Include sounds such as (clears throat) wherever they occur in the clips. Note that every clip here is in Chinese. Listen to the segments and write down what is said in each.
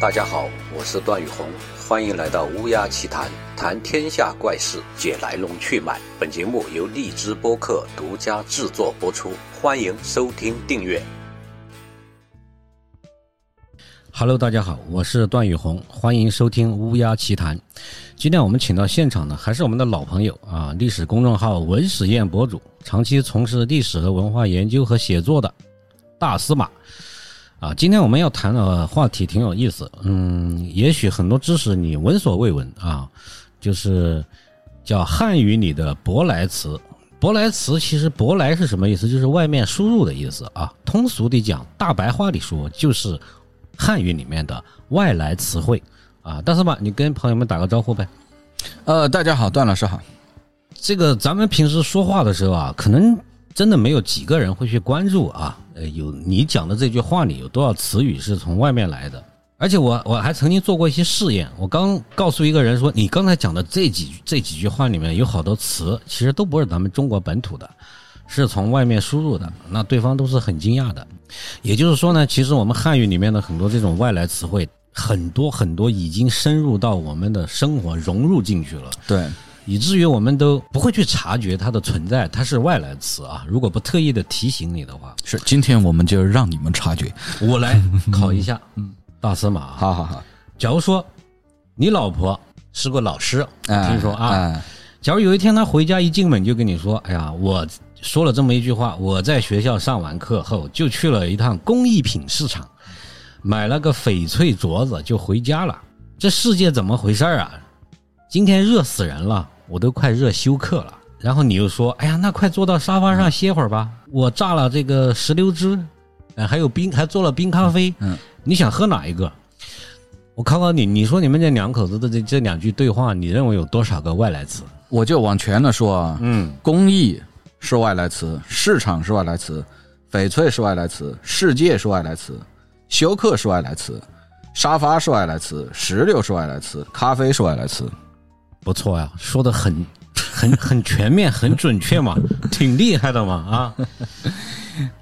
大家好，我是段宇红，欢迎来到乌鸦奇谈，谈天下怪事，解来龙去脉。本节目由荔枝播客独家制作播出，欢迎收听订阅。Hello，大家好，我是段宇红，欢迎收听乌鸦奇谈。今天我们请到现场的还是我们的老朋友啊，历史公众号文史验博主，长期从事历史和文化研究和写作的大司马。啊，今天我们要谈的话题挺有意思，嗯，也许很多知识你闻所未闻啊，就是叫汉语里的舶来词。舶来词其实舶来是什么意思？就是外面输入的意思啊。通俗的讲，大白话里说，就是汉语里面的外来词汇啊。但是吧，你跟朋友们打个招呼呗。呃，大家好，段老师好。这个咱们平时说话的时候啊，可能。真的没有几个人会去关注啊，呃，有你讲的这句话里有多少词语是从外面来的？而且我我还曾经做过一些试验，我刚告诉一个人说，你刚才讲的这几这几句话里面有好多词，其实都不是咱们中国本土的，是从外面输入的，那对方都是很惊讶的。也就是说呢，其实我们汉语里面的很多这种外来词汇，很多很多已经深入到我们的生活，融入进去了。对。以至于我们都不会去察觉它的存在，它是外来词啊。如果不特意的提醒你的话，是今天我们就让你们察觉。我来考一下，嗯，大司马，好好好。假如说你老婆是个老师，听说啊，假如有一天她回家一进门就跟你说：“哎呀，我说了这么一句话，我在学校上完课后就去了一趟工艺品市场，买了个翡翠镯子就回家了。这世界怎么回事啊？”今天热死人了，我都快热休克了。然后你又说：“哎呀，那快坐到沙发上歇会儿吧。”我榨了这个石榴汁，哎，还有冰，还做了冰咖啡。嗯，你想喝哪一个？我考考你，你说你们这两口子的这这两句对话，你认为有多少个外来词？我就往全了说啊。嗯，工艺是外来词，市场是外来词，翡翠是外来词，世界是外来词，休克是外来词，沙发是外来词，石榴是外来词，咖啡是外来词。不错呀，说的很很很全面，很准确嘛，挺厉害的嘛啊。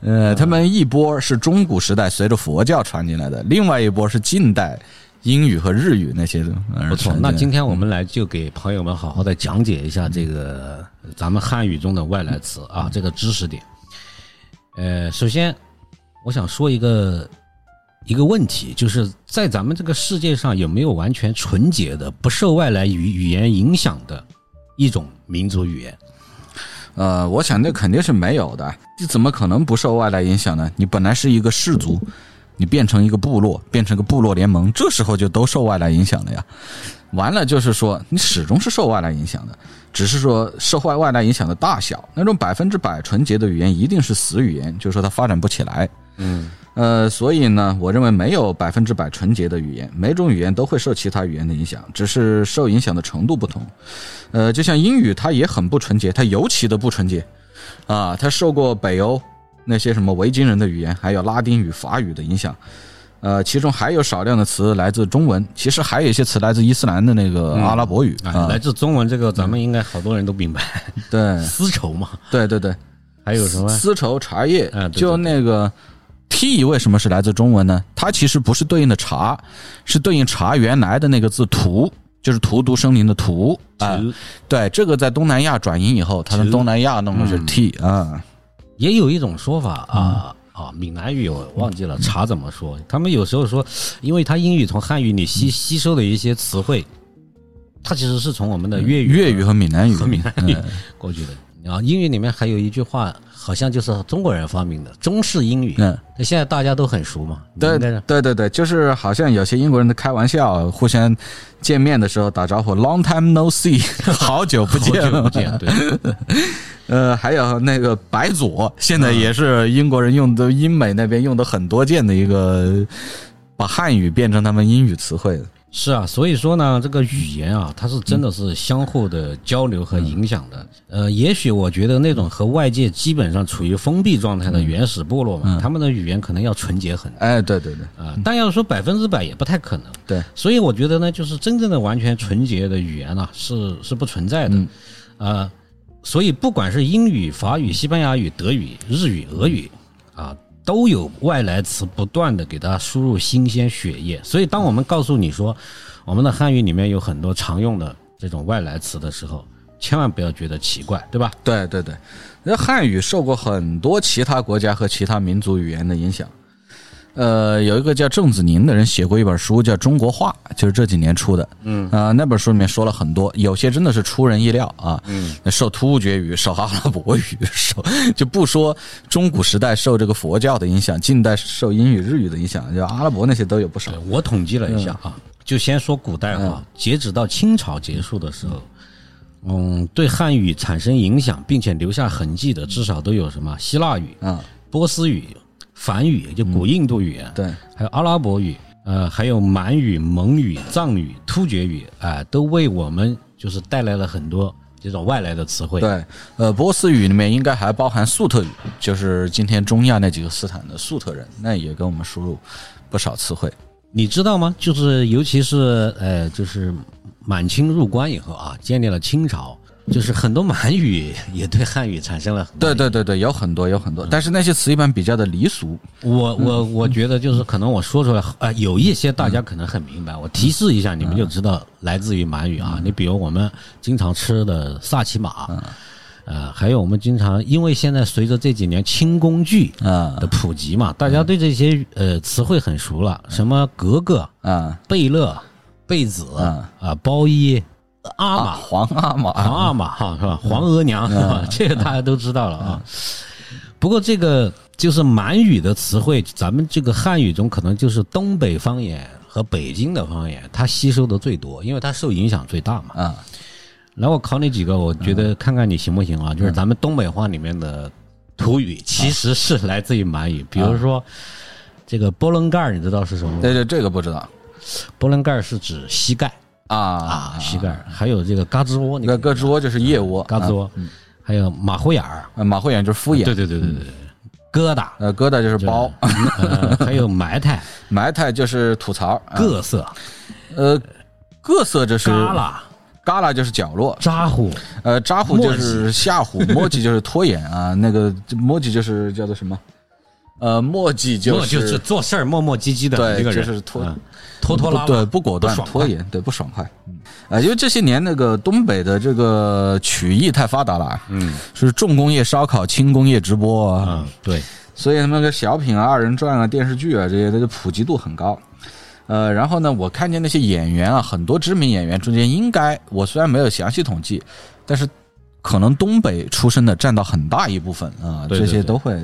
呃，他们一波是中古时代随着佛教传进来的，另外一波是近代英语和日语那些的。不错，那今天我们来就给朋友们好好的讲解一下这个咱们汉语中的外来词啊，这个知识点。呃，首先我想说一个。一个问题就是在咱们这个世界上有没有完全纯洁的、不受外来语语言影响的一种民族语言？呃，我想那肯定是没有的。你怎么可能不受外来影响呢？你本来是一个氏族，你变成一个部落，变成个部落联盟，这时候就都受外来影响了呀。完了就是说，你始终是受外来影响的，只是说受外外来影响的大小。那种百分之百纯洁的语言一定是死语言，就是说它发展不起来。嗯。呃，所以呢，我认为没有百分之百纯洁的语言，每种语言都会受其他语言的影响，只是受影响的程度不同。呃，就像英语，它也很不纯洁，它尤其的不纯洁，啊，它受过北欧那些什么维京人的语言，还有拉丁语、法语的影响。呃，其中还有少量的词来自中文，其实还有一些词来自伊斯兰的那个阿拉伯语。啊，来自中文这个，咱们应该好多人都明白。对，丝绸嘛。对对对，还有什么丝绸、茶叶？就那个。T 为什么是来自中文呢？它其实不是对应的茶，是对应茶原来的那个字荼，就是荼毒生灵的荼啊。对，这个在东南亚转音以后，它从东南亚弄的是 T 啊。也有一种说法啊啊，闽南语我忘记了，茶怎么说？他们有时候说，因为他英语从汉语里吸吸收的一些词汇，它其实是从我们的粤语、粤语和闽南语和闽南语过去的。啊英语里面还有一句话。好像就是中国人发明的中式英语，嗯，那现在大家都很熟嘛。对对对对，就是好像有些英国人的开玩笑，互相见面的时候打招呼，Long time no see，(laughs) 好久不见，好久不见。对，(laughs) 呃，还有那个白左，现在也是英国人用的，英美那边用的很多见的一个，把汉语变成他们英语词汇。是啊，所以说呢，这个语言啊，它是真的是相互的交流和影响的。呃，也许我觉得那种和外界基本上处于封闭状态的原始部落嘛，他们的语言可能要纯洁很多。哎，对对对，啊，但要说百分之百也不太可能。对，所以我觉得呢，就是真正的完全纯洁的语言呢，是是不存在的。呃，所以不管是英语、法语、西班牙语、德语、日语、俄语啊，都有外来词不断的给它输入新鲜血液。所以当我们告诉你说我们的汉语里面有很多常用的这种外来词的时候，千万不要觉得奇怪，对吧？对对对，那汉语受过很多其他国家和其他民族语言的影响。呃，有一个叫郑子宁的人写过一本书，叫《中国话》，就是这几年出的。嗯啊、那本书里面说了很多，有些真的是出人意料啊。嗯，受突厥语、受阿拉伯语、受就不说中古时代受这个佛教的影响，近代受英语、日语的影响，就阿拉伯那些都有不少。我统计了一下啊，就先说古代啊，截止到清朝结束的时候，嗯，对汉语产生影响并且留下痕迹的，至少都有什么希腊语、啊，波斯语、梵语，就古印度语言，对，还有阿拉伯语，呃，还有满语、蒙语、藏语、突厥语，哎、都为我们就是带来了很多这种外来的词汇。对，呃，波斯语里面应该还包含粟特语，就是今天中亚那几个斯坦的粟特人，那也给我们输入不少词汇。你知道吗？就是尤其是呃，就是满清入关以后啊，建立了清朝，就是很多满语也对汉语产生了。对对对对，有很多有很多，但是那些词一般比较的离俗。我我我觉得就是可能我说出来，呃，有一些大家可能很明白，我提示一下，你们就知道来自于满语啊。你比如我们经常吃的萨其马，呃，还有我们经常因为现在随着这几年轻工具啊的普及嘛，大家对这些呃词汇很熟了，什么格格、啊贝勒、贝子啊啊、包衣、阿玛、皇阿玛，皇阿玛哈是吧？皇额娘是吧？这个大家都知道了啊。不过这个就是满语的词汇，咱们这个汉语中可能就是东北方言和北京的方言，它吸收的最多，因为它受影响最大嘛。啊来，我考你几个，我觉得看看你行不行啊？就是咱们东北话里面的土语，其实是来自于满语，比如说这个波棱盖，你知道是什么吗？对对，这个不知道波棱盖是指膝盖啊啊，膝盖，还有这个嘎吱窝，你那个胳肢窝就是腋窝，嘎吱窝，还有马虎眼儿，啊马虎眼就是敷衍，对对对对对，疙瘩，呃，疙瘩就是包，呃，(laughs) 还有埋汰、埋汰就是吐槽，啊。各色、呃，各色这是旮旯、旮旯就是角落，咋呼、呃，扎呼就是吓唬，磨叽就是拖延啊，那个磨叽就是叫做什么？呃，磨叽就是做事儿磨磨唧唧的对一个人，就是拖嗯拖拖拉拉，对，不果断，拖延，对，不爽快。嗯，啊，因为这些年那个东北的这个曲艺太发达了，嗯是重工业烧烤、轻工业直播啊，嗯，对，所以他们那个小品啊、二人转啊、电视剧啊这些，它的普及度很高。呃，然后呢，我看见那些演员啊，很多知名演员中间，应该我虽然没有详细统计，但是可能东北出身的占到很大一部分啊，这对对对些都会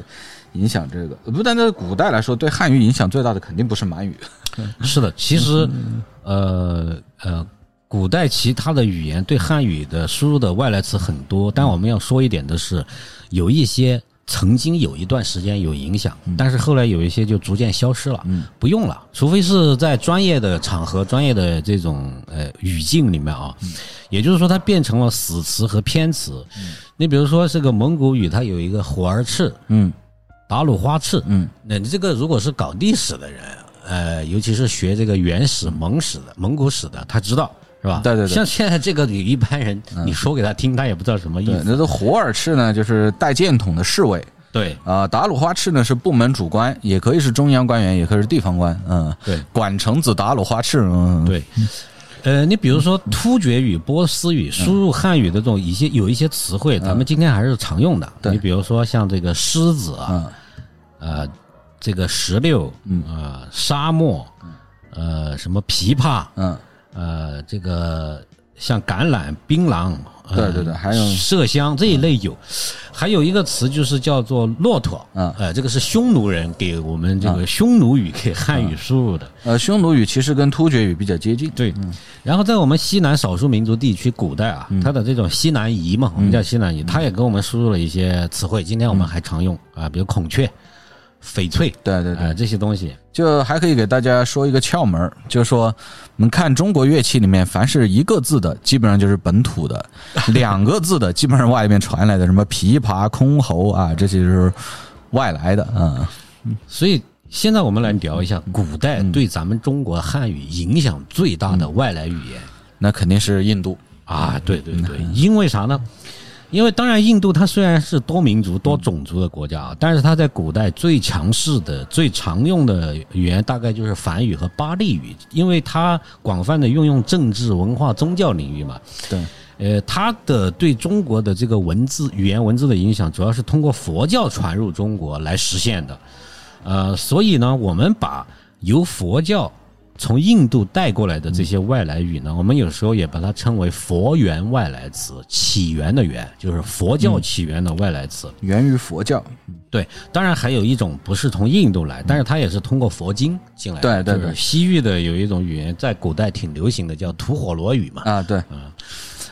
影响这个。不单在古代来说，对汉语影响最大的肯定不是满语，(laughs) 是的，其实，呃呃，古代其他的语言对汉语的输入的外来词很多，但我们要说一点的是，有一些曾经有一段时间有影响，但是后来有一些就逐渐消失了，不用了，除非是在专业的场合、专业的这种呃语境里面啊，也就是说它变成了死词和偏词。你比如说这个蒙古语，它有一个火儿赤、嗯达鲁花赤，嗯。那你这个如果是搞历史的人，呃，尤其是学这个原始蒙史的、蒙古史的，他知道是吧？对对对。像现在这个一般人，你说给他听，他也不知道什么意，思。那个火耳赤呢，就是带箭筒的侍卫。对。啊、达鲁花赤呢是部门主官，也可以是中央官员，也可以是地方官，嗯，对。管城子达鲁花赤，嗯，对。呃，你比如说突厥语、波斯语输入汉语的这种一些有一些词汇，咱们今天还是常用的。你比如说像这个狮子啊，嗯。呃，这个石榴，嗯，呃，沙漠，呃，什么琵琶，嗯。呃，这个像橄榄、槟榔，呃、对对对还有麝香这一类有，还有一个词就是叫做骆驼，嗯呃，这个是匈奴人给我们这个匈奴语给汉语输入的，呃，匈奴语其实跟突厥语比较接近，对。然后在我们西南少数民族地区，古代啊，它的这种西南夷嘛，我们叫西南夷，它也给我们输入了一些词汇，今天我们还常用啊，比如孔雀、翡翠，对对对。呃，这些东西，就还可以给大家说一个窍门儿，就是说，我们看中国乐器里面，凡是一个字的，基本上就是本土的；(laughs) 两个字的，基本上外面传来的，什么琵琶、箜篌啊，这些就是外来的啊。所以现在我们来聊一下古代对咱们中国汉语影响最大的外来语言。那肯定是印度，啊，对对对，因为啥呢？因为当然，印度它虽然是多民族、多种族的国家啊，但是它在古代最强势的、最常用的语言大概就是梵语和巴利语，因为它广泛的运用政治、文化、宗教领域嘛。对，呃，它的对中国的这个文字、语言文字的影响，主要是通过佛教传入中国来实现的。呃，所以呢，我们把由佛教从印度带过来的这些外来语呢，我们有时候也把它称为佛源外来词，起源的源就是佛教起源的外来词。源于佛教。对，当然还有一种不是从印度来，但是它也是通过佛经进来的。对对对西域的有一种语言，在古代挺流行的，叫吐火罗语嘛。啊，对，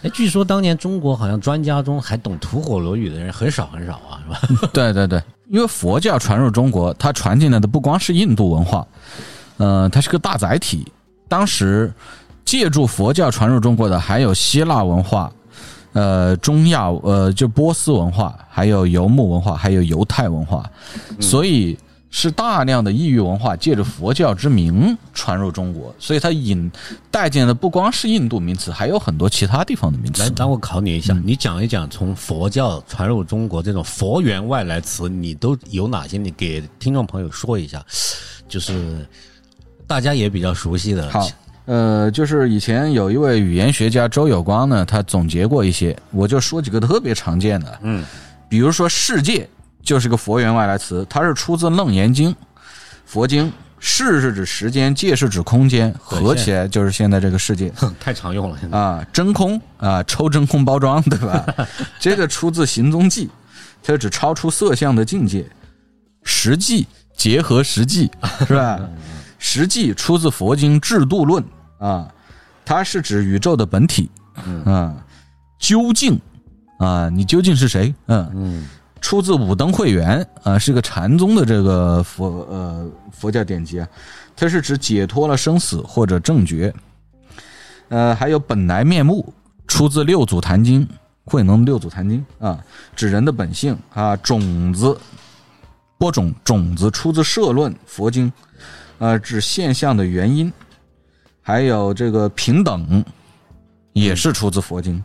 哎，据说当年中国好像专家中还懂吐火罗语的人很少很少啊，是吧？(laughs) 对对对，因为佛教传入中国，它传进来的不光是印度文化，呃，它是个大载体。当时借助佛教传入中国的还有希腊文化，呃，中亚呃就波斯文化，还有游牧文化，还有犹太文化，所以是大量的异域文化借着佛教之名传入中国，所以它引带进的不光是印度名词，还有很多其他地方的名词来，。让我考你一下，你讲一讲从佛教传入中国这种佛源外来词，你都有哪些？你给听众朋友说一下，就是大家也比较熟悉的。好，呃，就是以前有一位语言学家周有光呢，他总结过一些，我就说几个特别常见的，嗯，比如说“世界”就是个佛缘外来词，它是出自《楞严经》，佛经。世是指时间，界是指空间，合起来就是现在这个世界哼 (laughs) 太常用了。现在啊。真空啊，抽真空包装，对吧？(laughs) 这个出自《行踪记》，它指超出色相的境界。实际结合实际，是吧？(laughs) 实际出自佛经《制度论》啊，它是指宇宙的本体。啊，究竟啊，你究竟是谁？嗯嗯，出自《五灯会元》啊，是个禅宗的这个佛呃佛教典籍啊，它是指解脱了生死或者正觉。呃，还有本来面目，出自《六祖坛经》，慧能《六祖坛经》啊，指人的本性啊，种子播种种子出自《社论》佛经，呃，指现象的原因。还有这个平等，也是出自佛经。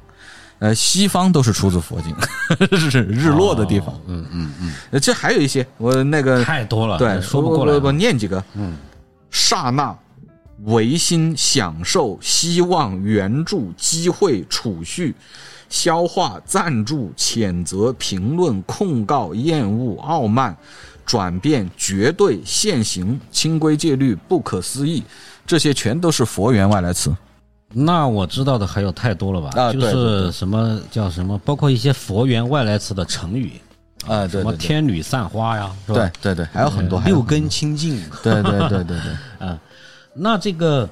呃，西方都是出自佛经，(laughs) 是日落的地方。嗯嗯嗯，呃这还有一些，我那个太多了，对说不过来我念几个。嗯，刹那、唯心、享受、希望、援助、机会、储蓄、消化、赞助、谴责、评论、控告、厌恶、傲慢、转变、绝对、现行、清规戒律、不可思议，这些全都是佛缘外来词。那我知道的还有太多了吧？就是什么叫什么，包括一些佛缘外来词的成语啊对什么天女散花呀，是吧？对对对，还有很多，六根清净。对对对对对，啊，(laughs) 那这个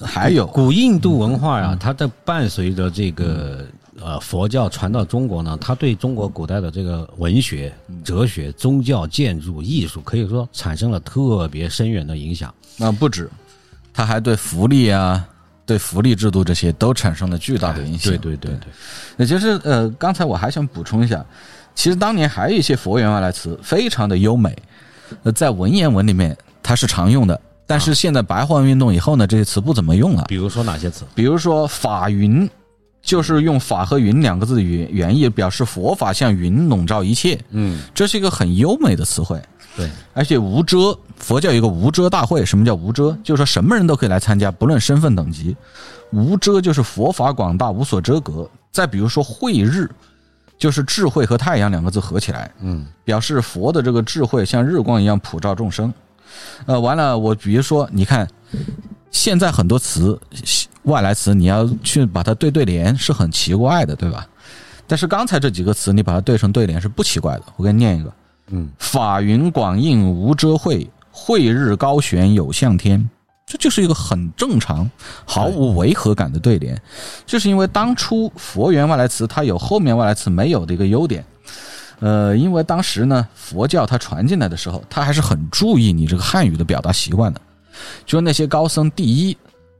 还有古印度文化呀，它的伴随着这个呃佛教传到中国呢，它对中国古代的这个文学、哲学、宗教、建筑、艺术，可以说产生了特别深远的影响。那，不止，它还对福利啊、对福利制度这些都产生了巨大的影响。对对对对，那其实呃，刚才我还想补充一下，其实当年还有一些佛源外来词非常的优美，呃，在文言文里面它是常用的，但是现在白话文运动以后呢，这些词不怎么用了。比如说哪些词？比如说“法云”，就是用“法”和“云”两个字的原原意，表示佛法像云笼罩一切，嗯，这是一个很优美的词汇。对，而且无遮，佛教有一个无遮大会。什么叫无遮？就是说什么人都可以来参加，不论身份等级。无遮就是佛法广大，无所遮隔。再比如说慧日，就是智慧和太阳两个字合起来，嗯，表示佛的这个智慧像日光一样普照众生。呃，完了，我比如说，你看，现在很多词外来词，你要去把它对对联是很奇怪的，对吧？但是刚才这几个词，你把它对成对联是不奇怪的。我给你念一个。嗯，法云广映无遮晦，慧日高悬有向天。这就是一个很正常、毫无违和感的对联，就是因为当初佛缘外来词它有后面外来词没有的一个优点。呃，因为当时呢，佛教它传进来的时候，它还是很注意你这个汉语的表达习惯的。就是那些高僧，第一，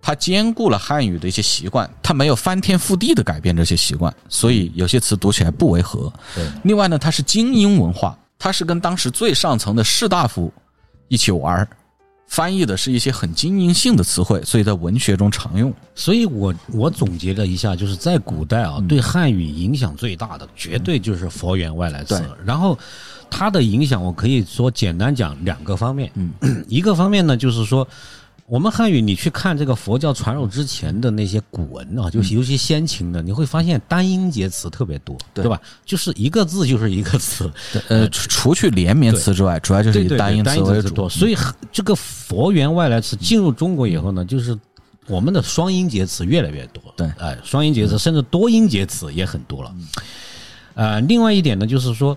他兼顾了汉语的一些习惯，它没有翻天覆地的改变这些习惯，所以有些词读起来不违和。对，另外呢，它是精英文化，它是跟当时最上层的士大夫一起玩儿翻译的是一些很精英性的词汇，所以在文学中常用。所以我我总结了一下，就是在古代啊，对汉语影响最大的，绝对就是佛源外来词。然后它的影响，我可以说简单讲两个方面。嗯，(clears throat) 一个方面呢，就是说。我们汉语，你去看这个佛教传入之前的那些古文啊，就是尤其先秦的，你会发现单音节词特别多，对吧？就是一个字就是一个词，呃，除去连绵词之外，主要就是以单音词为主。所以这个佛源外来词进入中国以后呢，就是我们的双音节词越来越多，对，哎，双音节词甚至多音节词也很多了。呃，另外一点呢，就是说。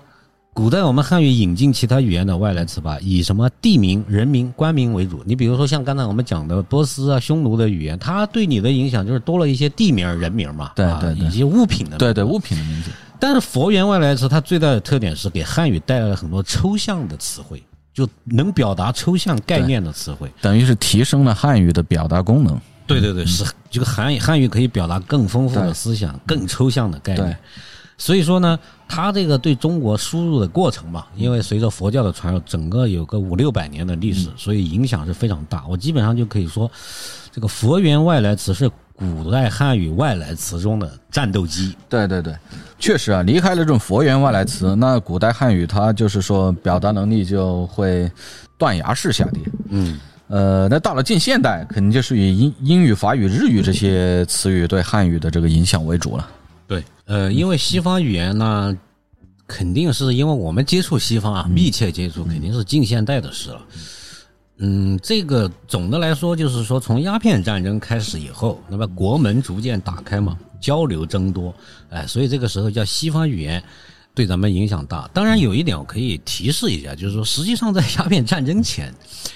古代我们汉语引进其他语言的外来词吧，以什么地名、人名、官名为主。你比如说像刚才我们讲的波斯啊、匈奴的语言，它对你的影响就是多了一些地名、人名嘛，对对，以及物品的，对对物品的名字。但是佛源外来词它最大的特点是给汉语带来了很多抽象的词汇，就能表达抽象概念的词汇，等于是提升了汉语的表达功能。对对对，是这个汉语汉语可以表达更丰富的思想、更抽象的概念。所以说呢，它这个对中国输入的过程嘛，因为随着佛教的传入，整个有个五六百年的历史，所以影响是非常大。我基本上就可以说，这个佛缘外来词是古代汉语外来词中的战斗机。对对对，确实啊，离开了这种佛缘外来词，那古代汉语它就是说表达能力就会断崖式下跌。嗯，呃，那到了近现代，肯定就是以英英语、法语、日语这些词语对汉语的这个影响为主了。对，呃，因为西方语言呢，肯定是因为我们接触西方啊，密切接触，肯定是近现代的事了。嗯，这个总的来说就是说，从鸦片战争开始以后，那么国门逐渐打开嘛，交流增多，哎，所以这个时候叫西方语言。对咱们影响大，当然有一点我可以提示一下，就是说，实际上在鸦片战争前，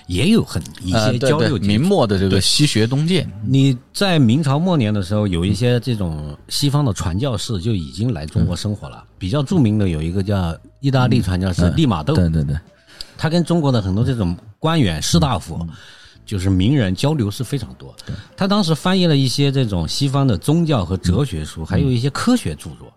也有很一些交流。明末的这个西学东渐，你在明朝末年的时候，有一些这种西方的传教士就已经来中国生活了。比较著名的有一个叫意大利传教士利玛窦，对对对，他跟中国的很多这种官员士大夫，就是名人交流是非常多。他当时翻译了一些这种西方的宗教和哲学书，还有一些科学著作。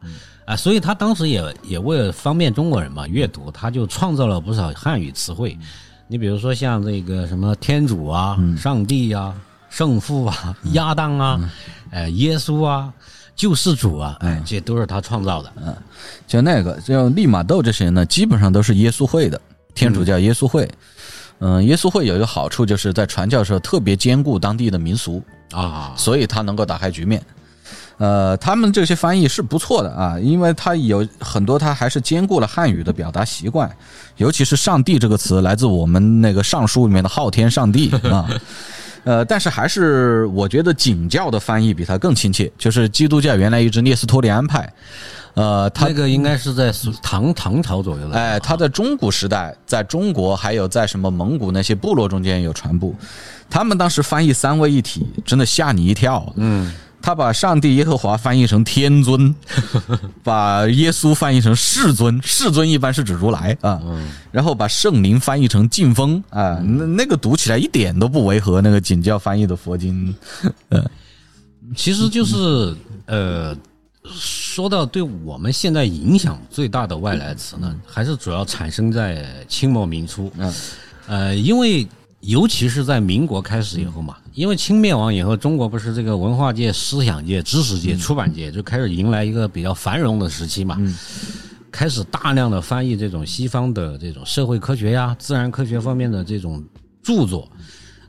啊，所以他当时也也为了方便中国人嘛阅读，他就创造了不少汉语词汇。你比如说像这个什么天主啊、上帝啊、圣父啊、亚当啊、哎耶稣啊、救世主啊，哎，这都是他创造的。嗯，就那个叫利玛窦这些人呢，基本上都是耶稣会的，天主教耶稣会。嗯，耶稣会有一个好处，就是在传教时候特别兼顾当地的民俗啊，所以他能够打开局面。呃，他们这些翻译是不错的啊，因为它有很多，它还是兼顾了汉语的表达习惯，尤其是“上帝”这个词来自我们那个《尚书》里面的昊天上帝 (laughs) 啊。呃，但是还是我觉得景教的翻译比它更亲切，就是基督教原来一支聂斯托利安派，呃，他那个应该是在唐唐朝左右的。哎，他在中古时代，在中国还有在什么蒙古那些部落中间有传播，他们当时翻译三位一体，真的吓你一跳。嗯。他把上帝耶和华翻译成天尊，(laughs) 把耶稣翻译成世尊，世尊一般是指如来啊，然后把圣灵翻译成劲风啊，那那个读起来一点都不违和那个景教翻译的佛经，呃，其实就是呃，说到对我们现在影响最大的外来词呢，还是主要产生在清末民初，嗯，呃，因为。尤其是在民国开始以后嘛，因为清灭亡以后，中国不是这个文化界、思想界、知识界、出版界就开始迎来一个比较繁荣的时期嘛，开始大量的翻译这种西方的这种社会科学呀、自然科学方面的这种著作，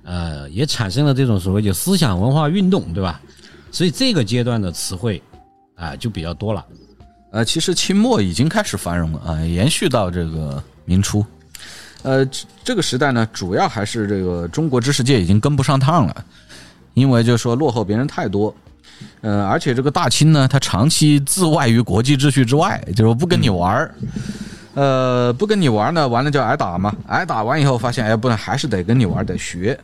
呃，也产生了这种所谓的思想文化运动，对吧？所以这个阶段的词汇啊就比较多了。呃，其实清末已经开始繁荣了啊，延续到这个明初。呃，这个时代呢，主要还是这个中国知识界已经跟不上趟了，因为就说落后别人太多，呃，而且这个大清呢，它长期自外于国际秩序之外，就是不跟你玩儿，呃，不跟你玩呢，完了就挨打嘛，挨打完以后发现，哎，不能，还是得跟你玩，得学，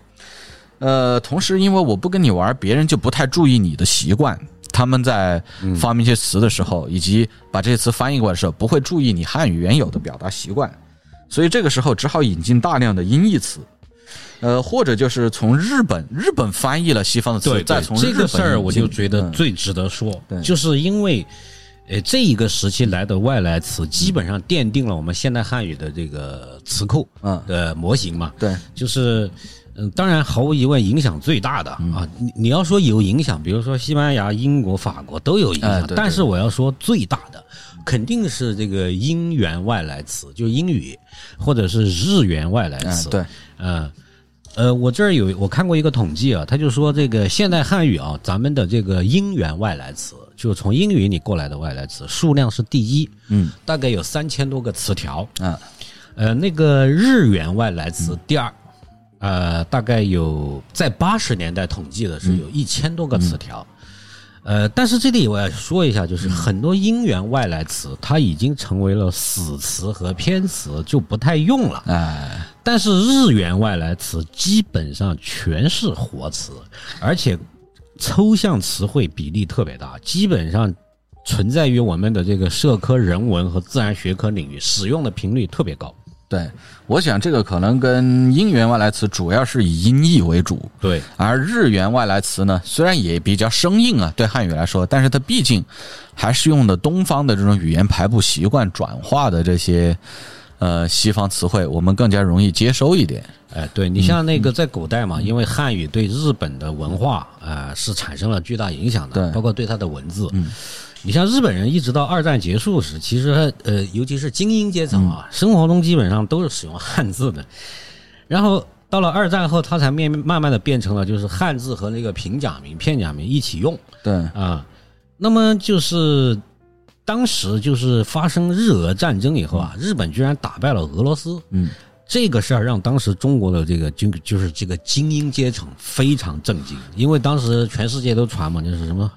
呃，同时因为我不跟你玩，别人就不太注意你的习惯，他们在发明一些词的时候，以及把这些词翻译过来的时候，不会注意你汉语原有的表达习惯。所以这个时候只好引进大量的音译词，呃，或者就是从日本日本翻译了西方的词，再从这个事儿我就觉得最值得说，就是因为，呃，这一个时期来的外来词，基本上奠定了我们现代汉语的这个词库的模型嘛。对，就是嗯，当然毫无疑问影响最大的嗯。啊，你你要说有影响，比如说西班牙、英国、法国都有影响，但是我要说最大的肯定是这个英元外来词，就英语或者是日元外来词。嗯对，嗯，呃，我这儿有我看过一个统计啊，他就说这个现代汉语啊，咱们的这个英元外来词，就是从英语里过来的外来词数量是第一，嗯大概有三千多个词条。啊呃，那个日元外来词第二，呃，大概有在八十年代统计的是有一千多个词条。呃，但是这里我要说一下，就是很多英原外来词，它已经成为了死词和偏词，就不太用了。哎但是日元外来词基本上全是活词，而且抽象词汇比例特别大，基本上存在于我们的这个社科、人文和自然学科领域，使用的频率特别高。对，我想这个可能跟英元外来词主要是以音译为主，对，而日元外来词呢，虽然也比较生硬啊，对汉语来说，但是它毕竟还是用的东方的这种语言排布习惯转化的这些呃西方词汇，我们更加容易接收一点。哎，对你像那个在古代嘛，因为汉语对日本的文化啊、呃是产生了巨大影响的，对包括对它的文字。你像日本人一直到二战结束时，其实呃，尤其是精英阶层啊，生活中基本上都是使用汉字的。然后到了二战后，他才面慢慢的变成了就是汉字和那个平假名、片假名一起用对，啊。那么就是当时就是发生日俄战争以后啊，日本居然打败了俄罗斯。嗯，这个事儿让当时中国的这个就就是这个精英阶层非常震惊，因为当时全世界都传嘛，就是什么。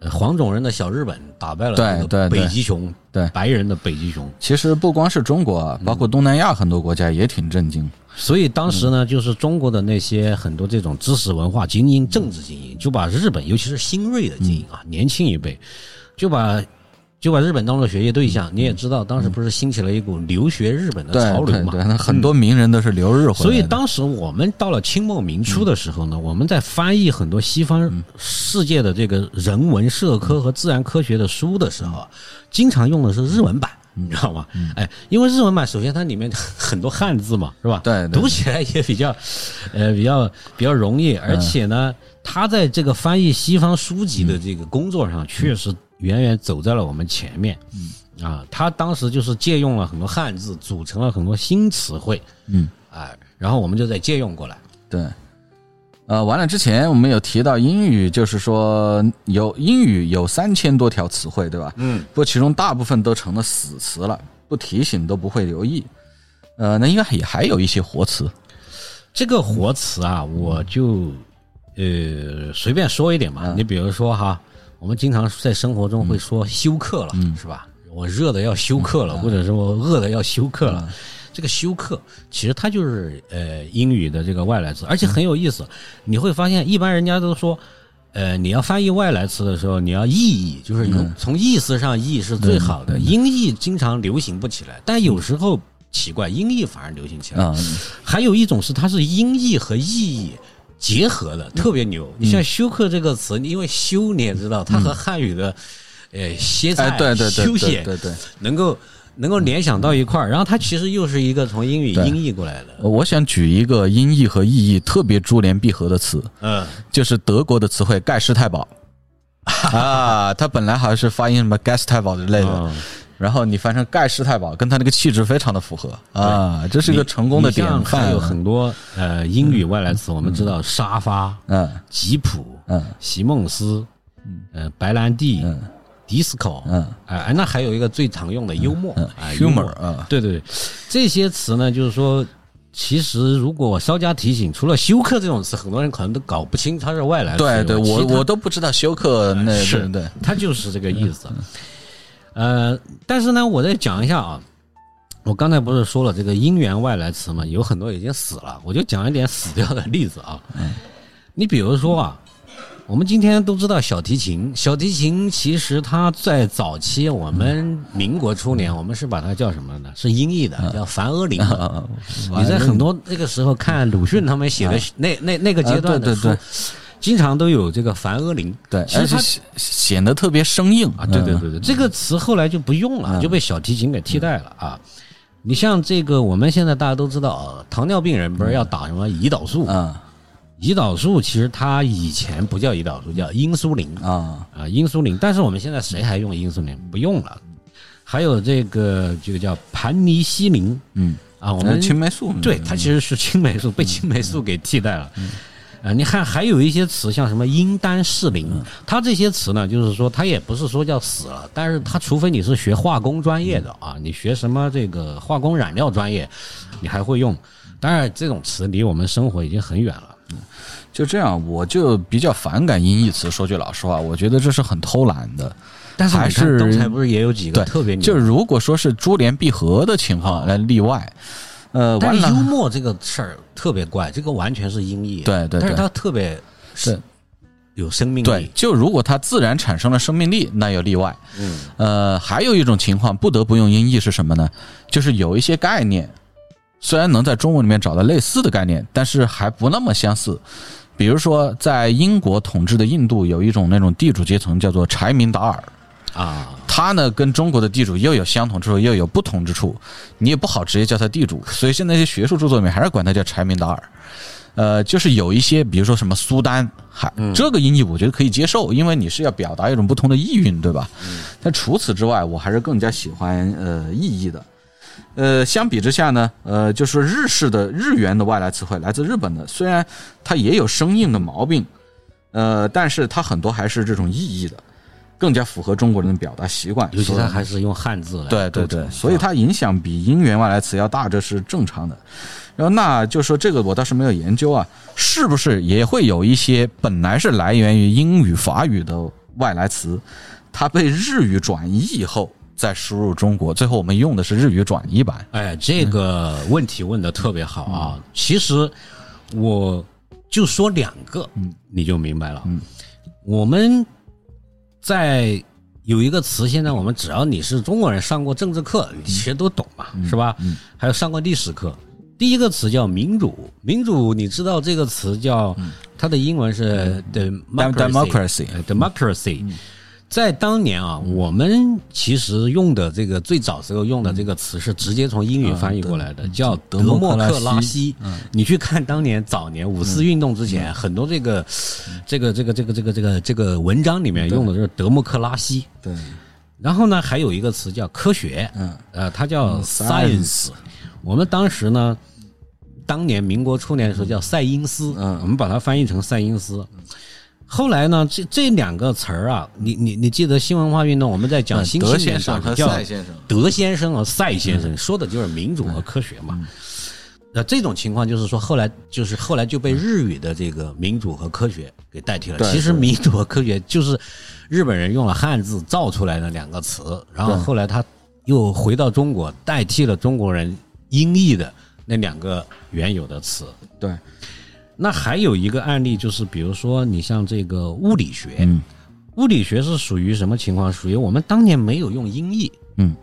呃黄种人的小日本打败了对对对。北极熊，对。白人的北极熊，其实不光是中国啊，包括东南亚很多国家也挺震惊。所以当时呢，就是中国的那些很多这种知识文化精英、政治精英，就把日本，尤其是新锐的精英啊，年轻一辈，就把就把日本当做学习对象。你也知道，当时不是兴起了一股留学日本的潮流嘛？对对，那很多名人都是留日回来的。所以当时我们到了清末明初的时候呢，我们在翻译很多西方世界的这个人文社科和自然科学的书的时候啊，经常用的是日文版。你知道吗？哎，因为日文版首先它里面 (laughs) 很多汉字嘛，是吧？对对读起来也比较，呃，比较比较容易，而且呢，他在这个翻译西方书籍的这个工作上，确实远远走在了我们前面。嗯，啊，他当时就是借用了很多汉字，组成了很多新词汇。嗯，啊，然后我们就再借用过来。对，呃，完了之前我们有提到英语，就是说有英语有三千多条词汇，对吧？嗯，不过其中大部分都成了死词了，不提醒都不会留意。呃，那应该也还有一些活词。这个活词啊，我就呃随便说一点嘛。你比如说哈，我们经常在生活中会说休克了，是吧？我热的要休克了，或者是我饿的要休克了。这个休克其实它就是呃英语的这个外来词，而且很有意思。你会发现，一般人家都说。呃，你要翻译外来词的时候，你要意译，就是用从意思上译是最好的。音译经常流行不起来，但有时候奇怪，音译反而流行起来。啊、还有一种是它是音译和意译结合的，特别牛。你像休克这个词，因为休你也知道，它和汉语的呃歇菜、哎，对对对对休息对对。能够能够联想到一块儿，然后它其实又是一个从英语音译过来的。我想举一个音译和意译特别珠联璧合的词，嗯，就是德国的词汇盖世太保。(laughs) 啊，它本来好像是发音什么盖世太保之类的，嗯然后你翻成盖世太保，跟他那个气质非常的符合。啊，这是一个成功的典范。还有很多呃英语外来词，我们知道沙发、嗯。吉普、嗯。席梦思、呃白兰地、嗯。disco，嗯。哎，那还有一个最常用的幽默嗯啊，humor 啊，对对对，这些词呢，就是说，其实如果我稍加提醒，除了休克这种词，很多人可能都搞不清它是外来词。对对，我我都不知道休克那对，它就是这个意思。呃，但是呢，我再讲一下啊，我刚才不是说了这个因缘外来词嘛，有很多已经死了，我就讲一点死掉的例子啊。你比如说啊，我们今天都知道小提琴，小提琴其实它在早期我们民国初年，我们是把它叫什么呢？是音译的，叫梵阿林。啊，你在很多那个时候看鲁迅他们写的那那那个阶段的书啊对对对，经常都有这个凡阿林。对，其实它而且显显得特别生硬啊，对对嗯对对，这个词后来就不用了，嗯就被小提琴给替代了啊。你像这个，我们现在大家都知道啊，糖尿病人不是要打什么胰岛素？嗯胰岛素其实它以前不叫胰岛素，叫英苏林啊啊，英苏林。但是我们现在谁还用英苏林？不用了。还有这个这个叫盘尼西林嗯，啊，我们青霉素对它其实是青霉素，被青霉素给替代了。啊，你看还有一些词，像什么阴丹士林，它这些词呢，就是说它也不是说叫死了，但是它除非你是学化工专业的啊，你学什么这个化工染料专业，你还会用。当然，这种词离我们生活已经很远了。就这样，我就比较反感音译词。说句老实话，我觉得这是很偷懒的。但是还是刚才不是也有几个特别牛就如果说是珠联璧合的情况来例外，呃，完但是幽，默这个事儿特别怪，这个完全是音译，对对对。但是它特别是有生命力。对力，，就如果它自然产生了生命力，那有例外。嗯，呃，还有一种情况不得不用音译是什么呢？就是有一些概念，虽然能在中文里面找到类似的概念，但是还不那么相似。比如说，在英国统治的印度，有一种那种地主阶层叫做柴明达尔，啊，他呢跟中国的地主又有相同之处，又有不同之处，你也不好直接叫他地主，所以现在一些学术著作里面还是管他叫柴明达尔。呃，就是有一些，比如说什么苏丹，还这个音译我觉得可以接受，因为你是要表达一种不同的意蕴，对吧？但除此之外，我还是更加喜欢呃意译的。呃，相比之下呢，呃，就是日式的日元的外来词汇来自日本的，虽然它也有生硬的毛病，呃，但是它很多还是这种意译的，更加符合中国人的表达习惯。尤其所以它还是用汉字来对对对，所以它影响比音源外来词要大，这是正常的。然后那就说这个我倒是没有研究啊，是不是也会有一些本来是来源于英语、法语的外来词，它被日语转译以后再输入中国，最后我们用的是日语转译版。哎，这个问题问的特别好啊！其实我就说两个，嗯你就明白了。嗯，我们在有一个词，现在我们只要你是中国人，上过政治课，你其实都懂嘛，是吧？嗯还有上过历史课。第一个词叫民主，民主你知道这个词叫它的英文是 democracy，democracy。在当年啊，我们其实用的这个最早时候用的这个词是直接从英语翻译过来的，叫德莫克拉西。你去看当年早年五四运动之前，很多这个这个这个这个这个这个这个文章里面用的就是德莫克拉西。对，然后呢，还有一个词叫科学，嗯，呃，它叫 science science。我们当时呢，当年民国初年的时候叫赛因斯，嗯。我们把它翻译成赛因斯。后来呢，这这两个词儿啊，你你你记得新文化运动，我们在讲新德青年先生和赛先生，德先生和赛先生说的就是民主和科学嘛。那这种情况就是说，后来就是后来就被日语的这个民主和科学给代替了。其实民主和科学就是日本人用了汉字造出来的两个词，然后后来他又回到中国，代替了中国人音译的那两个原有的词。对，那还有一个案例就是，比如说你像这个物理学，嗯。物理学是属于什么情况？属于我们当年没有用音译，嗯。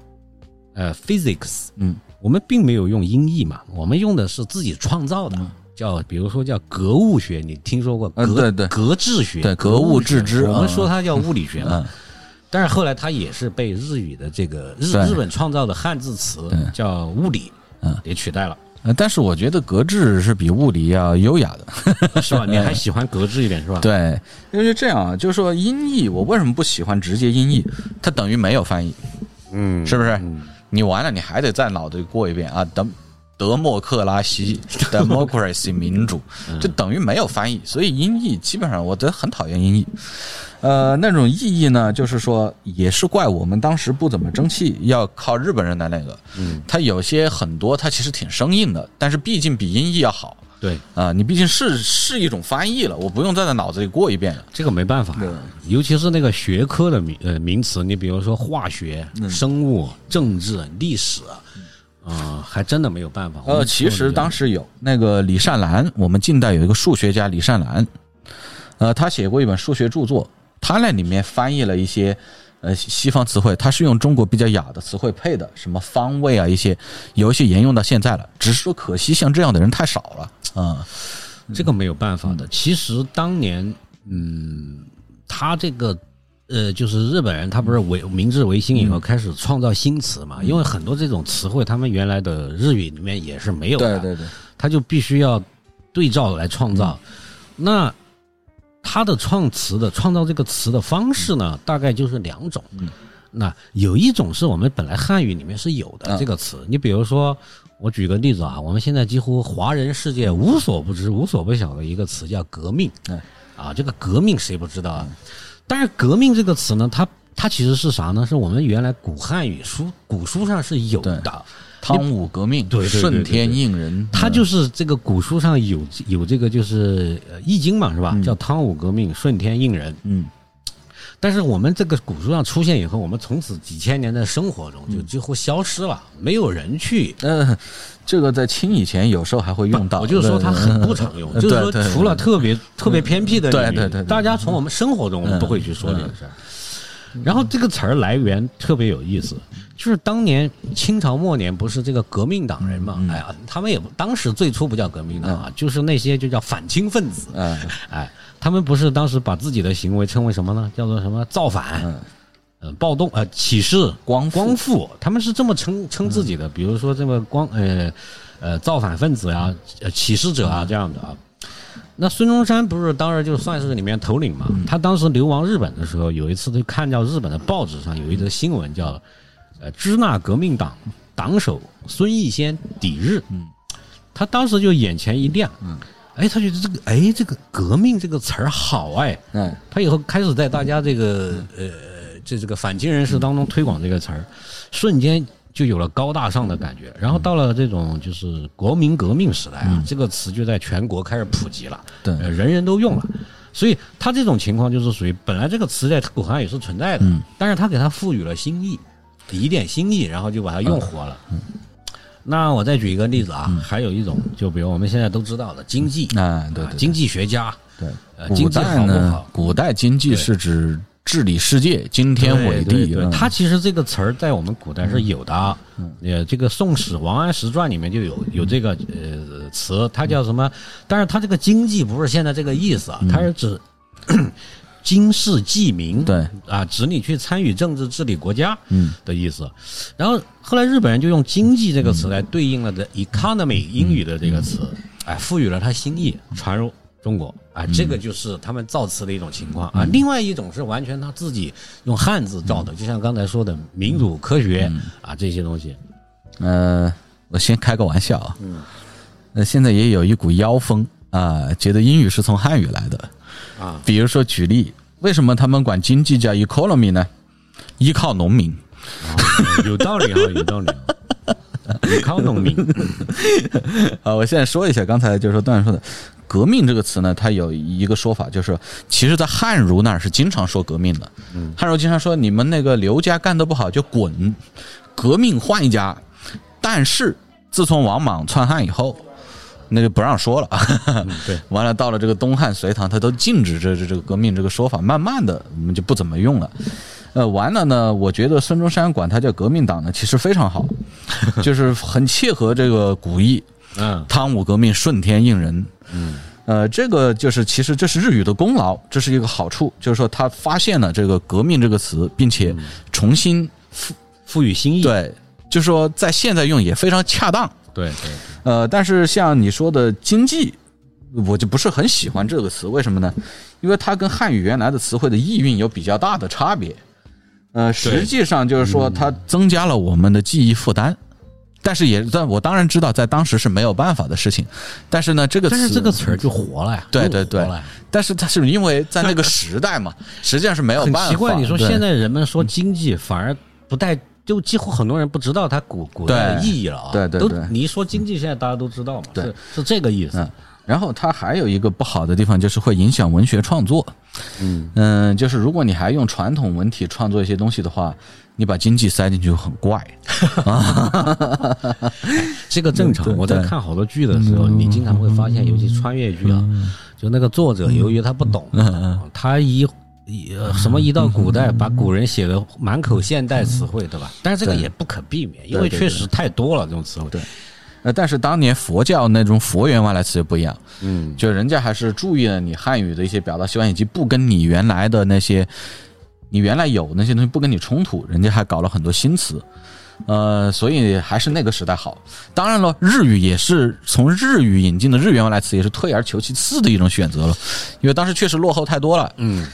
呃，physics，嗯。我们并没有用音译嘛，我们用的是自己创造的，叫比如说叫格物学，你听说过格、呃对对。格致学，对格物致知我们嗯说它叫物理学嘛。嗯。但是后来它也是被日语的这个日日本创造的汉字词叫物理，嗯，给取代了，呃但是我觉得格致是比物理要优雅的。(laughs) 是吧？你还喜欢格致一点是吧？对，因为是这样啊，就是说音译，我为什么不喜欢直接音译？它等于没有翻译，嗯，是不是？嗯你完了，你还得在脑子里过一遍啊，德德莫克拉西 (laughs) democracy 民主，就等于没有翻译，所以音译基本上我都很讨厌音译。呃，那种意义呢，就是说也是怪我们当时不怎么争气，要靠日本人来那个。嗯，它有些很多它其实挺生硬的，但是毕竟比音译要好。对，啊、你毕竟是是一种翻译了，我不用再在脑子里过一遍。了。这个没办法。对，尤其是那个学科的名呃名词，你比如说化学、嗯。生物、政治、历史，啊、还真的没有办法。呃，其实当时时有那个李善兰，我们近代有一个数学家李善兰，呃，他写过一本数学著作，他那里面翻译了一些呃西西方词汇，他是用中国比较雅的词汇配的，什么方位啊一些，有一些沿用到现在了，只是说可惜像这样的人太少了啊、这个没有办法的。其实当年，嗯，他这个呃，就是日本人他不是维明治维新以嗯后开始创造新词嘛？因为很多这种词汇他们原来的日语里面也是没有的，对对对，他就必须要对照来创造。嗯那他的创词的创造这个词的方式呢，大概就是两种。嗯那有一种是我们本来汉语里面是有的嗯这个词，你比如说，我举个例子啊，我们现在几乎华人世界无所不知、无所不晓的一个词叫革命。嗯啊，这个革命谁不知道啊？但是革命这个词呢，它它其实是啥呢？是我们原来古汉语书古书上是有的。汤武革命，顺天应人，他就是这个古书上有有这个就是呃《易经》嘛，是吧？叫汤武革命，顺天应人。嗯。但是我们这个古书上出现以后，我们从此几千年的生活中就几乎消失了，没有人去。呃，这个在清以前有时候还会用到，我就说它很不常用，(laughs) 就是说除了特别特别偏僻的领域，对对对对。大家从我们生活中我们不会去说这个事儿。然后这个词儿来源特别有意思，就是当年清朝末年不是这个革命党人嘛？哎呀，他们也不当时最初不叫革命党啊，就是那些就叫反清分子。嗯哎，他们不是当时把自己的行为称为什么呢？叫做什么造反、嗯呃暴动、呃起事、光复光复，他们是这么称称自己的。比如说这个光呃呃造反分子啊、呃起事者啊这样的啊。那孙中山不是当时就算是里面头领嘛？他当时流亡日本的时候，有一次就看到日本的报纸上有一则新闻叫“呃支那革命党党首孙逸仙抵日”，他当时就眼前一亮，哎，他觉得这个哎这个革命这个词儿好哎，嗯。他以后开始在大家这个呃这这个反清人士当中推广这个词儿，瞬间就有了高大上的感觉。然后到了这种就是国民革命时代啊，这个词就在全国开始普及了，对。呃人人都用了。所以他这种情况就是属于本来这个词在古汉语是存在的，但是他给它赋予了新意，一点新意，然后就把它用活了。那我再举一个例子啊，还有一种，就比如我们现在都知道的经济，啊，对经济学家，对。经济好不代呢好，古代经济是指治理世界、惊天伟地，对它其实这个词儿在我们古代是有的啊。呃，这个《宋史·王安石传》里面就有有这个呃词，它叫什么？但是它这个经济不是现在这个意思啊，它是指 (clears throat) 经世济民，对。啊，指你去参与政治治理国家嗯。的意思。然后后来日本人就用经济这个词来对应了的 economy 英语的这个词，哎，赋予了它新意，传入中国。啊，这个就是他们造词的一种情况啊。另外一种是完全他自己用汉字造的，就像刚才说的民主、科学啊这些东西。呃，我先开个玩笑啊，嗯，呃，现在也有一股妖风啊，觉得英语是从汉语来的啊，比如说举例，为什么他们管经济叫 economy 呢？依靠农民，啊，有道理啊，(laughs) 有道理啊。依靠农民，啊，我现在说一下，刚才就是说段员说的“革命”这个词呢，它有一个说法，就是其实，在汉儒那儿是经常说革命的。嗯，汉儒经常说你们那个刘家干得不好就滚，革命换一家。但是自从王莽篡汉以后，那就不让说了。对，(laughs) 完了到了这个东汉、隋唐，他都禁止这这这个革命这个说法，慢慢的我们就不怎么用了。呃，完了呢，我觉得孙中山管他叫革命党呢，其实非常好，(laughs) 就是很切合这个古意。嗯汤武革命顺天应人。嗯，呃，这个就是其实这是日语的功劳，这是一个好处，就是说他发现了这个“革命”这个词，并且重新赋赋予新意。对，就是说在现在用也非常恰当。对对，呃，但是像你说的经济，我就不是很喜欢这个词，为什么呢？因为它跟汉语原来的词汇的意蕴有比较大的差别。呃，实际上就是说它增加了我们的记忆负担。但是也，但我当然知道，在当时是没有办法的事情。但是呢，这个词，但是这个词儿就活了呀，对对对但是它是因为在那个时代嘛，(laughs) 实际上是没有办法。很奇怪，你说现在人们说经济，反而不带，就几乎很多人不知道它古古代的意义了啊。对对对你一说经济，现在大家都知道嘛，对是是这个意思嗯。然后它还有一个不好的地方，就是会影响文学创作。嗯嗯，就是如果你还用传统文体创作一些东西的话，你把经济塞进去就很怪。(laughs) 这个正常。我在看好多剧的时候，你经常会发现，尤其穿越剧啊，就那个作者由于他不懂，他一。什么一到古代，把古人写的满口现代词汇，对吧？但是这个也不可避免，因为确实太多了这种词汇。对呃，但是当年佛教那种佛缘外来词就不一样，嗯，就人家还是注意了你汉语的一些表达习惯，以及不跟你原来的那些你原来有那些东西不跟你冲突，人家还搞了很多新词。呃，所以还是那个时代好。当然了，日语也是从日语引进的日元外来词，也是退而求其次的一种选择了，因为当时确实落后太多了。嗯，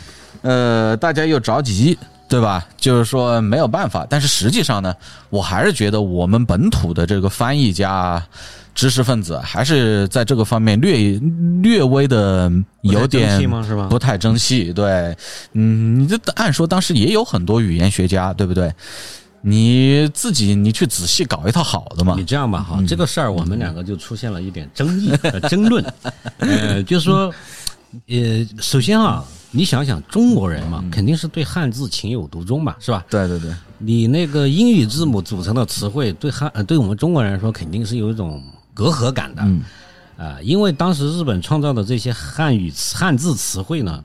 呃，大家又着急，对吧？就是说没有办法。但是实际上呢，我还是觉得我们本土的这个翻译家、知识分子，还是在这个方面略略微的有点？不太争气。对，嗯，你这按说当时也有很多语言学家，对不对？你自己你去仔细搞一套好的嘛你。这样吧，嗯哈，这个事儿我们两个就出现了一点争议、(laughs) 和争论。呃，就是说，呃，首先啊，你想想，中国人嗯嘛，肯定是对汉字情有独钟嘛，是吧？对对对，你那个英语字母组成的词汇，对汉呃对我们中国人来说，肯定是有一种隔阂感的。嗯。啊、因为当时日本创造的这些汉语汉字词汇呢，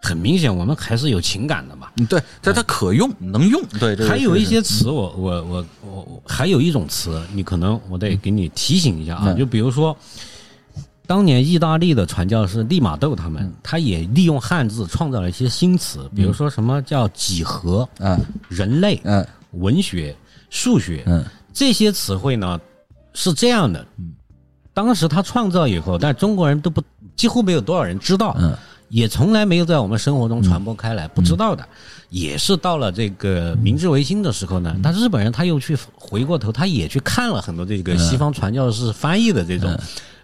很明显我们还是有情感的嘛。嗯对，但它可用，能用。对，对还有一些词我，我我我我，还有一种词，你可能我得给你提醒一下啊，嗯。就比如说，当年意大利的传教士利玛窦他嗯。们，他也利用汉字创造了一些新词，比如说什么叫几何、嗯。人类、嗯。文学、数学嗯。这些词汇呢，是这样的。当时他创造以后，但中国人都不几乎没有多少人知道，嗯也从来没有在我们生活中传播开来，不知道的。也是到了这个明治维新的时候呢，但日本人他又去回过头，他也去看了很多这个西方传教士翻译的这种，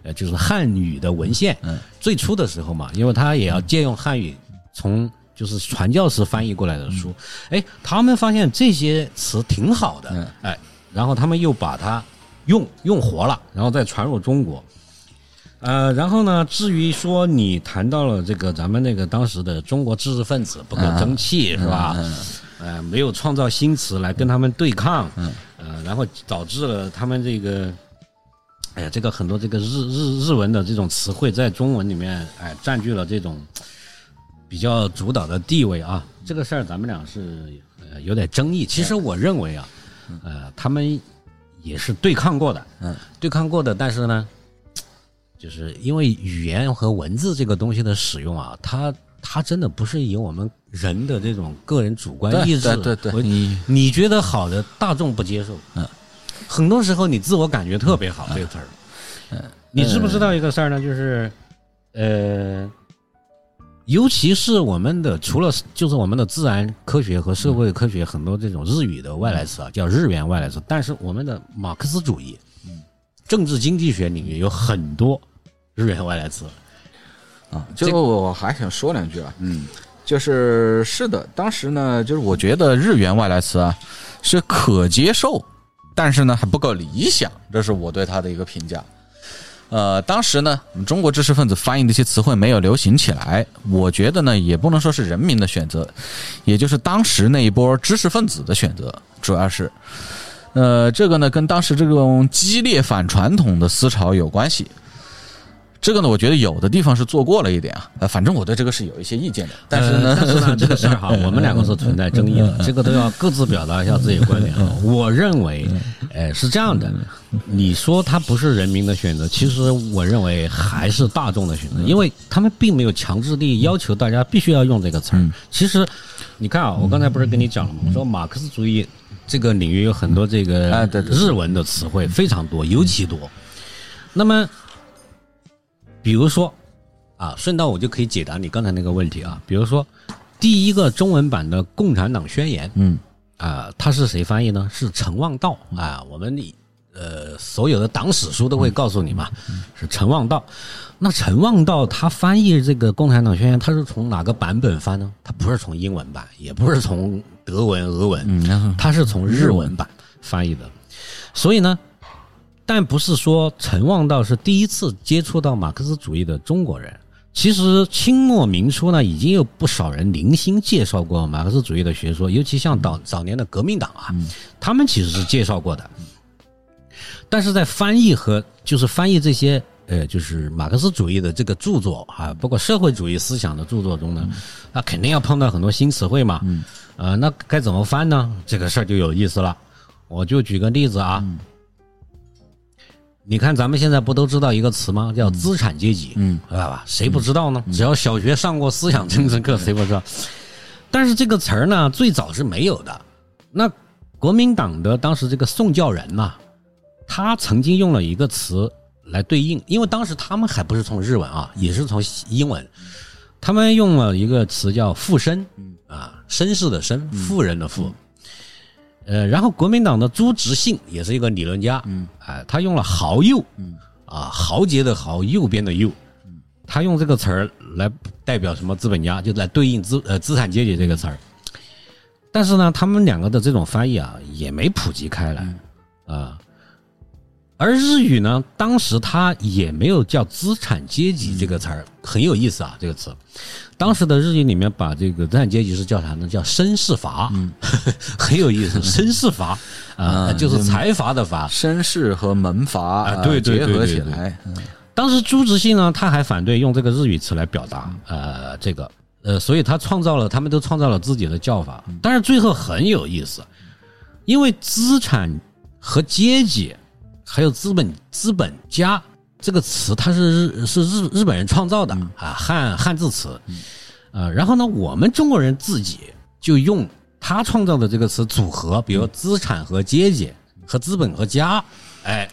呃，就是汉语的文献。最初的时候嘛，因为他也要借用汉语从。就是传教士翻译过来的书，哎，他们发现这些词挺好的，哎，然后他们又把它用用活了，然后再传入中国。呃，然后呢，至于说你谈到了这个咱们那个当时的中国知识分子不可争气、是吧？呃，没有创造新词来跟他们对抗，呃，然后导致了他们这个，哎呀，这个很多这个日日日文的这种词汇在中文里面，哎，占据了这种比较主导的地位啊。这个事儿咱们俩是呃有点争议。其实我认为啊，呃，他们也是对抗过的，嗯，对抗过的，但是呢，就是因为语言和文字这个东西的使用啊，它它真的不是以我们人的这种个人主观意志对对对为你你觉得好的，大众不接受。嗯，很多时候你自我感觉特别好，这个词儿。嗯，你知不知道一个事儿呢？就是，呃，尤其是我们的除了就是我们的自然科学和社会科学很多这种日语的外来词啊，叫日元外来词，但是我们的马克思主义，政治经济学领域有很多日元外来词。啊，就我还想说两句啊，嗯，就是是的，当时呢，就是我觉得日元外来词啊是可接受，但是呢还不够理想，这是我对他的一个评价。呃，当时呢，我们中国知识分子翻译的一些词汇没有流行起来，我觉得呢，也不能说是人民的选择，也就是当时那一波知识分子的选择，主要是，呃，这个呢跟当时这种激烈反传统的思潮有关系。这个呢，我觉得有的地方是做过了一点啊，呃，反正我对这个是有一些意见的，但是呢，呃但是呢，(laughs) 这个事儿哈，我们两个是存在争议的，这个都要各自表达一下自己的观点啊。我认为，呃，是这样的，你说它不是人民的选择，其实我认为还是大众的选择，因为他们并没有强制力要求大家必须要用这个词儿。其实，你看啊，我刚才不是跟你讲了吗？我说马克思主义这个领域有很多这个日文的词汇非常多，尤其多。那么，比如说啊，顺道我就可以解答你刚才那个问题啊。比如说，第一个中文版的《共产党宣言》，嗯啊，它是谁翻译呢？是陈望道啊。我们呃所有的党史书都会告诉你嘛，是陈望道。那陈望道他翻译这个《共产党宣言》，他是从哪个版本翻呢？他不是从英文版，也不是从德文、俄文，嗯，他是从日文版翻译的，所以呢，但不是说陈望道是第一次接触到马克思主义的中国人。其实清末明初呢，已经有不少人零星介绍过马克思主义的学说，尤其像早早年的革命党啊，他们其实是介绍过的。但是在翻译和就是翻译这些呃，就是马克思主义的这个著作啊，包括社会主义思想的著作中呢，那肯定要碰到很多新词汇嘛。呃，那该怎么翻呢？这个事儿就有意思了。我就举个例子啊，你看咱们现在不都知道一个词吗？叫资产阶级，嗯，知道吧？谁不知道呢？只要小学上过思想政治课，谁不知道？但是这个词儿呢，最早是没有的。那国民党的当时这个宋教仁呐、他曾经用了一个词来对应，因为当时他们还不是从日文啊，也是从英文，他们用了一个词叫“富绅”，啊，绅士的绅，富人的富。呃，然后国民党的朱执信也是一个理论家，嗯，啊，他用了豪右，嗯，啊，豪杰的豪，右边的右，嗯他用这个词儿来代表什么资本家，就来对应资呃资产阶级这个词儿。但是呢，他们两个的这种翻译啊，也没普及开来啊。而日语呢，当时它也没有叫资产阶级这个词儿，很有意思啊，这个词。当时的日语里面把这个资产阶级是叫啥呢？叫绅士阀，(laughs) 很有意思，(laughs) 绅士阀啊，嗯就是财阀的阀。绅士和门阀啊对对结合起来，嗯当时朱执信呢，他还反对用这个日语词来表达，呃，这个，呃，所以他创造了，他们都创造了自己的叫法。但是最后很有意思，因为资产和阶级，还有资本资本家这个词，它是日是日日本人创造的啊，汉汉字词，呃，然后呢，我们中国人自己就用他创造的这个词组合，比如资产和阶级和资本和家，哎，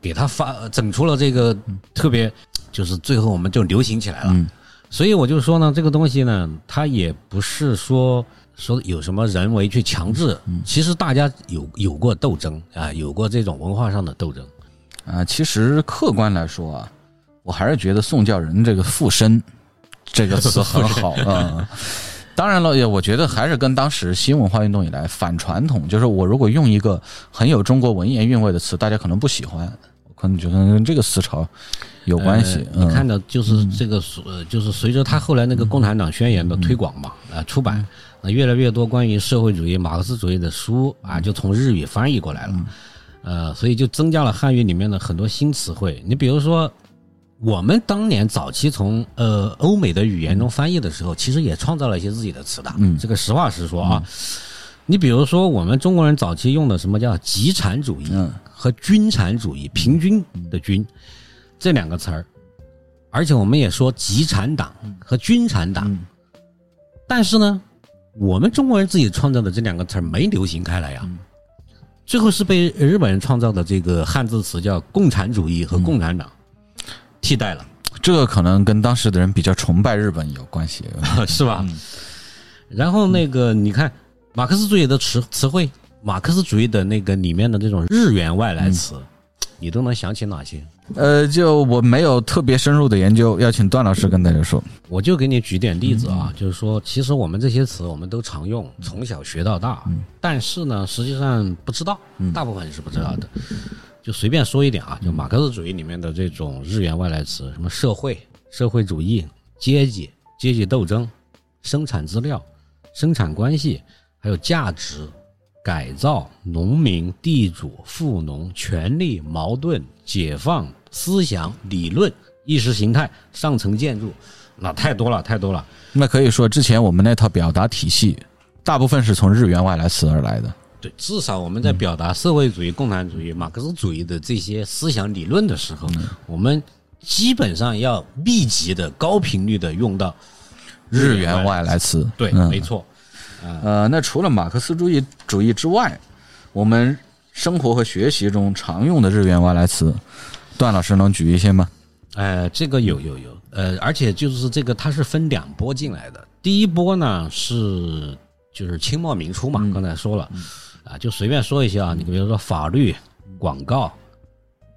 给他发整出了这个特别，就是最后我们就流行起来了。嗯所以我就说呢，这个东西呢，它也不是说说有什么人为去强制，其实大家有有过斗争啊，有过这种文化上的斗争。啊，其实客观来说啊，我还是觉得宋教仁这个“附身”这个词很 (laughs) 好啊。当然了，也我觉得还是跟当时新文化运动以来反传统，就是我如果用一个很有中国文言韵味的词，大家可能不喜欢，可能觉得跟这个思潮有关系。呃你看嗯，到就是这个，呃，就是随着他后来那个共产党宣言的推广嘛，啊，出版，那越来越多关于社会主义、马克思主义的书啊，就从日语翻译过来了，呃，所以就增加了汉语里面的很多新词汇。你比如说，我们当年早期从呃欧美的语言中翻译的时候，其实也创造了一些自己的词的，嗯。这个实话实说啊。你比如说，我们中国人早期用的什么叫极产主义嗯。和均产主义，平均的均这两个词儿，而且我们也说极产党和均产党，嗯。但是呢，我们中国人自己创造的这两个词儿没流行开来呀，最后是被日本人创造的这个汉字词叫共产主义和共产党替代了，这个可能跟当时的人比较崇拜日本有关系。(laughs) 是吧？然后那个你看马克思主义的词词汇，马克思主义的那个里面的这种日元外来词，你都能想起哪些？呃，就我没有特别深入的研究，要请段老师跟大家说。我就给你举点例子啊，就是说，其实我们这些词我们都常用，从小学到大，但是呢，实际上不知道，大部分是不知道的。就随便说一点啊，就马克思主义里面的这种日元外来词，什么社会、社会主义、阶级、阶级斗争、生产资料、生产关系，还有价值、改造、农民、地主、富农、权力、矛盾、解放、思想、理论、意识形态、上层建筑，那太多了，太多了。那可以说，之前我们那套表达体系，大部分是从日元外来词而来的。对，至少我们在表达社会主义、共产主义、马克思主义的这些思想理论的时候，我们基本上要密集的、高频率的用到日元外来词，对，嗯没错。呃，那除了马克思主义主义之外，我们生活和学习中常用的日元外来词，段老师能举一些吗？呃，这个有有有，呃，而且就是这个它是分两波进来的。第一波呢是就是清末民初嘛，刚才说了，啊，就随便说一些啊，你比如说法律、广告、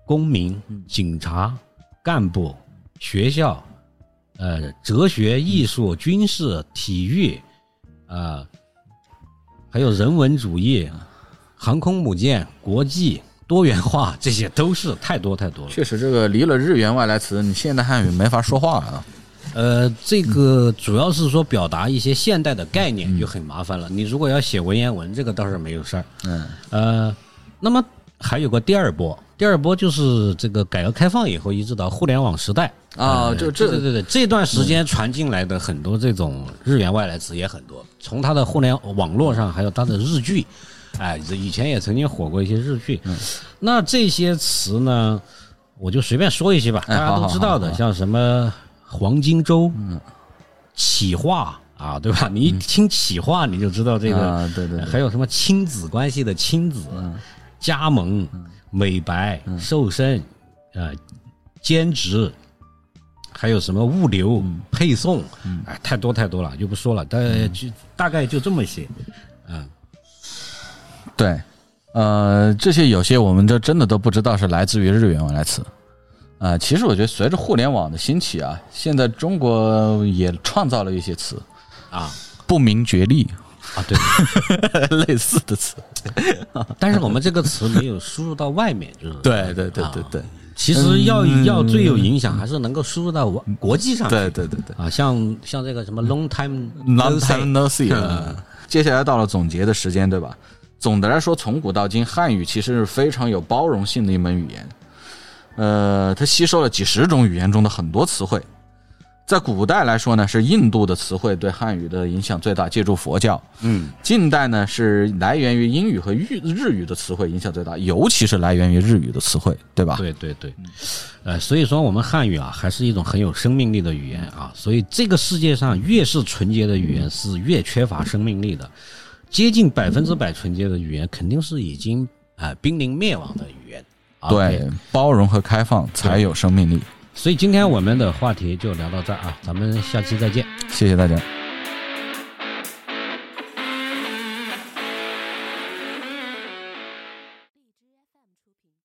公民、警察、干部、学校，呃，哲学、艺术、军事、体育，啊、还有人文主义、航空母舰、国际。多元化，这些都是太多太多了。确实，这个离了日元外来词，你现代汉语没法说话啊。呃，这个主要是说表达一些现代的概念就很麻烦了。你如果要写文言文，这个倒是没有事儿。嗯呃，那么还有个第二波，第二波就是这个改革开放以后，一直到互联网时代啊呃就这对对对，这段时间传进来的很多这种日元外来词也很多，从它的互联网络上，还有它的日剧，哎，这以前也曾经火过一些日剧。那这些词呢，我就随便说一些吧，大家都知道的，像什么黄金周、企划、啊，对吧？你一听企划，你就知道这个。啊，对对对，还有什么亲子关系的亲子、加盟、美白、瘦身，呃，兼职，还有什么物流、配送，哎，太多太多了，就不说了。大概就大概就这么些，嗯，对，呃，这些有些我们这真的都不知道是来自于日元来词。啊、其实我觉得随着互联网的兴起啊，现在中国也创造了一些词，啊不明觉厉啊，对。(laughs) 类似的词。(laughs) 但是我们这个词没有输入到外面，就是对对对对对，其实要要最有影响，还是能够输入到国国际上。对对对对。啊，像像这个什么 long time Long time no see 啊。接下来到了总结的时间，对吧？总的来说，从古到今，汉语其实是非常有包容性的一门语言。呃，它吸收了几十种语言中的很多词汇。在古代来说呢，是印度的词汇对汉语的影响最大，借助佛教。嗯，近代呢，是来源于英语和日日语的词汇影响最大，尤其是来源于日语的词汇，对吧？对对对，呃，所以说我们汉语啊，还是一种很有生命力的语言啊。所以这个世界上越是纯洁的语言，是越缺乏生命力的。接近百分之百纯洁的语言，肯定是已经啊、濒临灭亡的语言。啊对，包容和开放才有生命力。所以今天我们的话题就聊到这儿啊，咱们下期再见。谢谢大家。